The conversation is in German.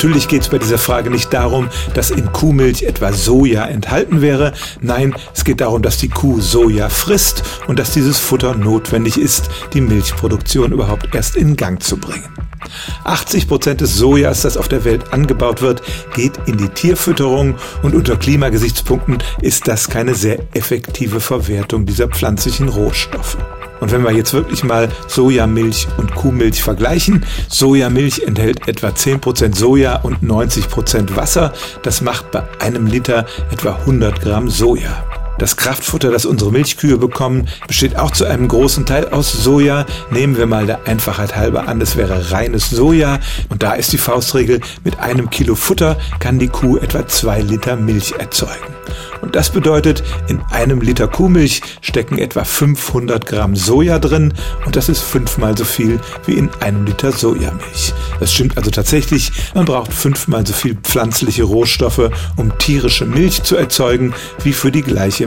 Natürlich geht es bei dieser Frage nicht darum, dass in Kuhmilch etwa Soja enthalten wäre. Nein, es geht darum, dass die Kuh Soja frisst und dass dieses Futter notwendig ist, die Milchproduktion überhaupt erst in Gang zu bringen. 80 Prozent des Sojas, das auf der Welt angebaut wird, geht in die Tierfütterung und unter Klimagesichtspunkten ist das keine sehr effektive Verwertung dieser pflanzlichen Rohstoffe. Und wenn wir jetzt wirklich mal Sojamilch und Kuhmilch vergleichen, Sojamilch enthält etwa 10% Soja und 90% Wasser. Das macht bei einem Liter etwa 100 Gramm Soja. Das Kraftfutter, das unsere Milchkühe bekommen, besteht auch zu einem großen Teil aus Soja. Nehmen wir mal der Einfachheit halber an, es wäre reines Soja. Und da ist die Faustregel, mit einem Kilo Futter kann die Kuh etwa zwei Liter Milch erzeugen. Und das bedeutet, in einem Liter Kuhmilch stecken etwa 500 Gramm Soja drin und das ist fünfmal so viel wie in einem Liter Sojamilch. Das stimmt also tatsächlich, man braucht fünfmal so viel pflanzliche Rohstoffe, um tierische Milch zu erzeugen, wie für die gleiche